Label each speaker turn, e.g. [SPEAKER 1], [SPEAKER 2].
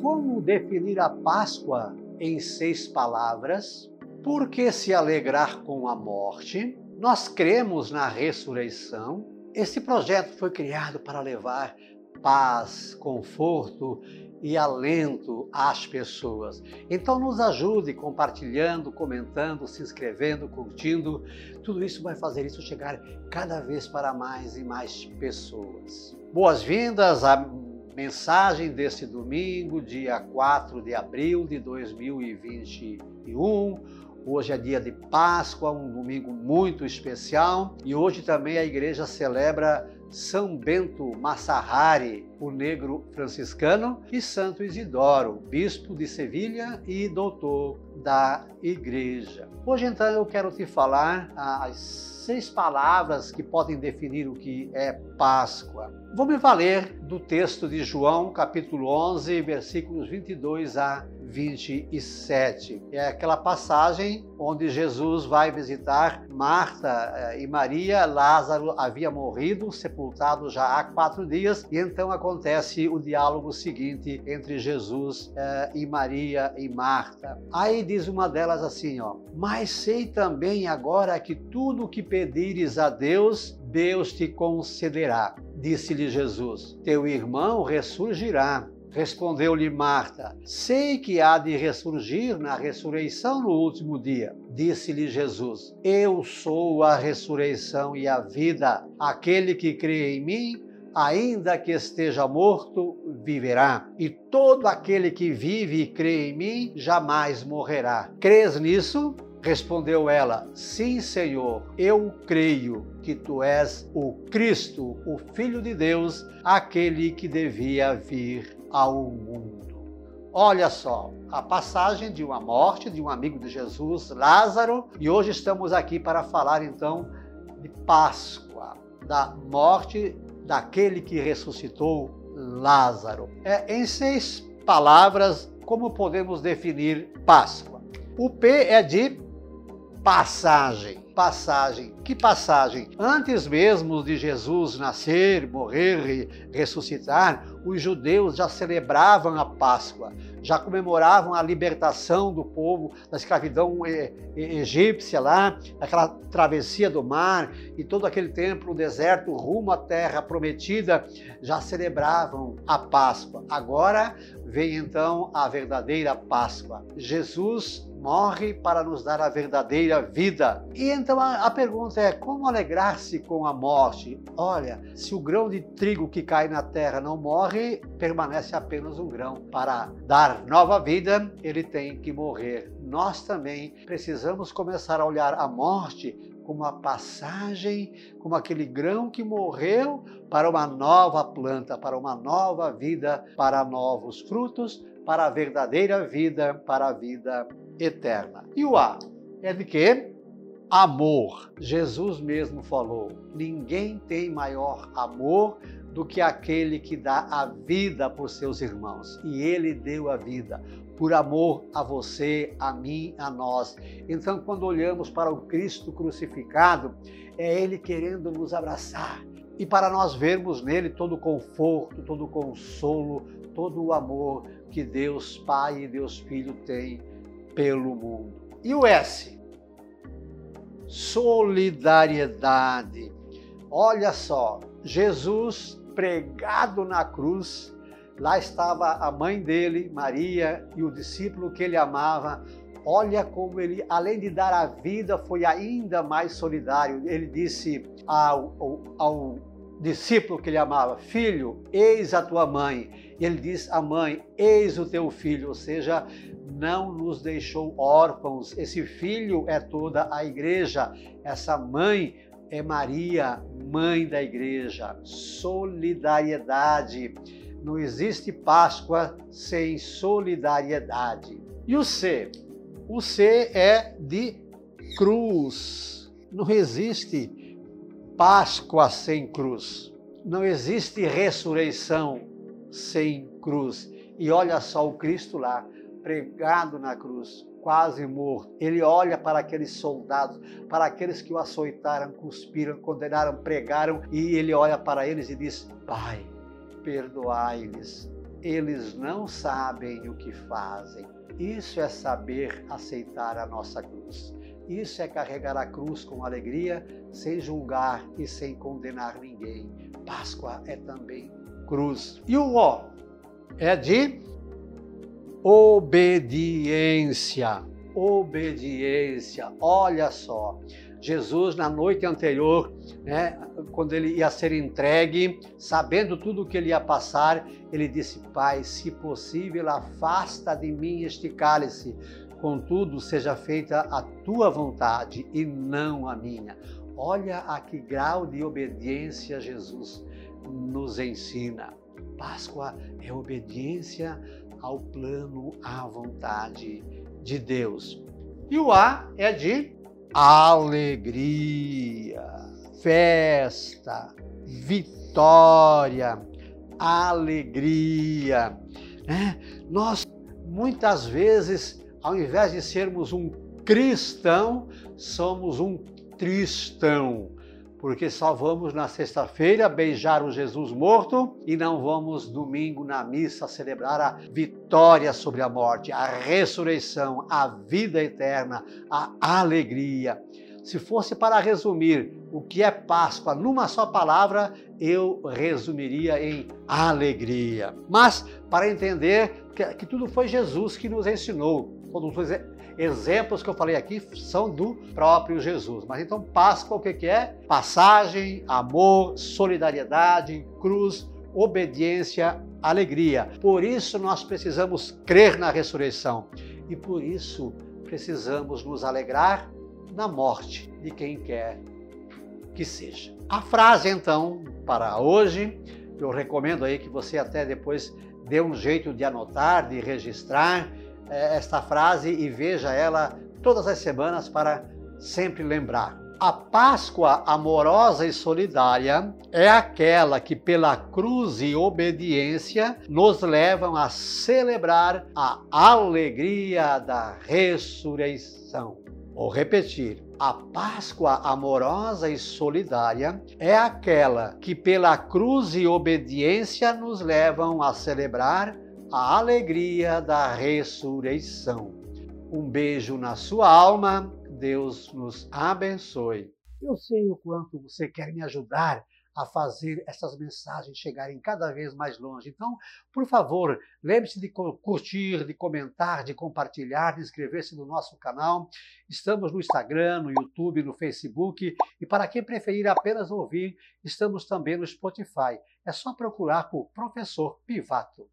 [SPEAKER 1] Como definir a Páscoa em seis palavras? Por que se alegrar com a morte? Nós cremos na ressurreição. Esse projeto foi criado para levar paz, conforto e alento às pessoas. Então nos ajude compartilhando, comentando, se inscrevendo, curtindo. Tudo isso vai fazer isso chegar cada vez para mais e mais pessoas. Boas-vindas à mensagem deste domingo, dia 4 de abril de 2021. Hoje é dia de Páscoa, um domingo muito especial e hoje também a igreja celebra são Bento Massahari, o negro franciscano, e Santo Isidoro, bispo de Sevilha e doutor da igreja. Hoje então eu quero te falar as seis palavras que podem definir o que é Páscoa. Vou me valer do texto de João, capítulo 11, versículos 22 a 27. É aquela passagem onde Jesus vai visitar Marta eh, e Maria. Lázaro havia morrido, sepultado já há quatro dias, e então acontece o diálogo seguinte entre Jesus eh, e Maria e Marta. Aí diz uma delas assim, ó: Mas sei também agora que tudo o que pedires a Deus, Deus te concederá. Disse-lhe Jesus: Teu irmão ressurgirá. Respondeu-lhe Marta: Sei que há de ressurgir na ressurreição no último dia. Disse-lhe Jesus: Eu sou a ressurreição e a vida. Aquele que crê em mim, ainda que esteja morto, viverá. E todo aquele que vive e crê em mim, jamais morrerá. Crês nisso? Respondeu ela: Sim, Senhor, eu creio que tu és o Cristo, o Filho de Deus, aquele que devia vir ao mundo. Olha só, a passagem de uma morte de um amigo de Jesus, Lázaro, e hoje estamos aqui para falar então de Páscoa, da morte daquele que ressuscitou Lázaro. É, em seis palavras, como podemos definir Páscoa? O P é de passagem. Passagem. Que passagem? Antes mesmo de Jesus nascer, morrer e ressuscitar, os judeus já celebravam a Páscoa, já comemoravam a libertação do povo da escravidão egípcia lá, aquela travessia do mar e todo aquele tempo no deserto rumo à terra prometida, já celebravam a Páscoa. Agora vem então a verdadeira Páscoa. Jesus morre para nos dar a verdadeira vida. E então a, a pergunta é: como alegrar-se com a morte? Olha, se o grão de trigo que cai na terra não morre, permanece apenas um grão. Para dar nova vida, ele tem que morrer. Nós também precisamos começar a olhar a morte como a passagem, como aquele grão que morreu para uma nova planta, para uma nova vida, para novos frutos, para a verdadeira vida, para a vida eterna. E o A é de quê? Amor. Jesus mesmo falou: ninguém tem maior amor do que aquele que dá a vida por seus irmãos. E ele deu a vida por amor a você, a mim, a nós. Então, quando olhamos para o Cristo crucificado, é ele querendo nos abraçar. E para nós vermos nele todo o conforto, todo o consolo, todo o amor que Deus Pai e Deus Filho têm pelo mundo. E o S? Solidariedade. Olha só, Jesus pregado na cruz, lá estava a mãe dele, Maria, e o discípulo que ele amava. Olha como ele, além de dar a vida, foi ainda mais solidário. Ele disse ao, ao, ao discípulo que ele amava: Filho, eis a tua mãe. E ele diz à mãe: Eis o teu filho. Ou seja, não nos deixou órfãos. Esse filho é toda a igreja. Essa mãe é Maria, mãe da igreja. Solidariedade. Não existe Páscoa sem solidariedade. E o C? O C é de cruz. Não existe Páscoa sem cruz. Não existe ressurreição sem cruz. E olha só o Cristo lá, pregado na cruz, quase morto. Ele olha para aqueles soldados, para aqueles que o açoitaram, cuspiram, condenaram, pregaram, e ele olha para eles e diz: Pai, perdoai-lhes, eles não sabem o que fazem. Isso é saber aceitar a nossa cruz. Isso é carregar a cruz com alegria, sem julgar e sem condenar ninguém. Páscoa é também cruz. E o O é de obediência. Obediência. Olha só. Jesus, na noite anterior, né, quando ele ia ser entregue, sabendo tudo o que ele ia passar, ele disse: Pai, se possível, afasta de mim este cálice. Contudo, seja feita a tua vontade e não a minha. Olha a que grau de obediência Jesus nos ensina. Páscoa é obediência ao plano, à vontade de Deus. E o A é de alegria, festa, vitória, alegria. Né? Nós, muitas vezes, ao invés de sermos um cristão, somos um tristão porque só vamos na sexta-feira beijar o Jesus morto e não vamos domingo na missa celebrar a vitória sobre a morte, a ressurreição, a vida eterna, a alegria. Se fosse para resumir o que é Páscoa numa só palavra, eu resumiria em alegria. Mas para entender que, que tudo foi Jesus que nos ensinou, todos os exemplos que eu falei aqui são do próprio Jesus. Mas então, Páscoa, o que é? Passagem, amor, solidariedade, cruz, obediência, alegria. Por isso nós precisamos crer na ressurreição e por isso precisamos nos alegrar na morte de quem quer que seja. A frase então para hoje, eu recomendo aí que você até depois dê um jeito de anotar, de registrar esta frase e veja ela todas as semanas para sempre lembrar. A Páscoa amorosa e solidária é aquela que, pela cruz e obediência, nos levam a celebrar a alegria da ressurreição. Vou repetir. A Páscoa amorosa e solidária é aquela que, pela cruz e obediência, nos levam a celebrar a alegria da ressurreição. Um beijo na sua alma, Deus nos abençoe. Eu sei o quanto você quer me ajudar a fazer essas mensagens chegarem cada vez mais longe. Então, por favor, lembre-se de curtir, de comentar, de compartilhar, de inscrever-se no nosso canal. Estamos no Instagram, no YouTube, no Facebook e para quem preferir apenas ouvir, estamos também no Spotify. É só procurar por Professor Pivato.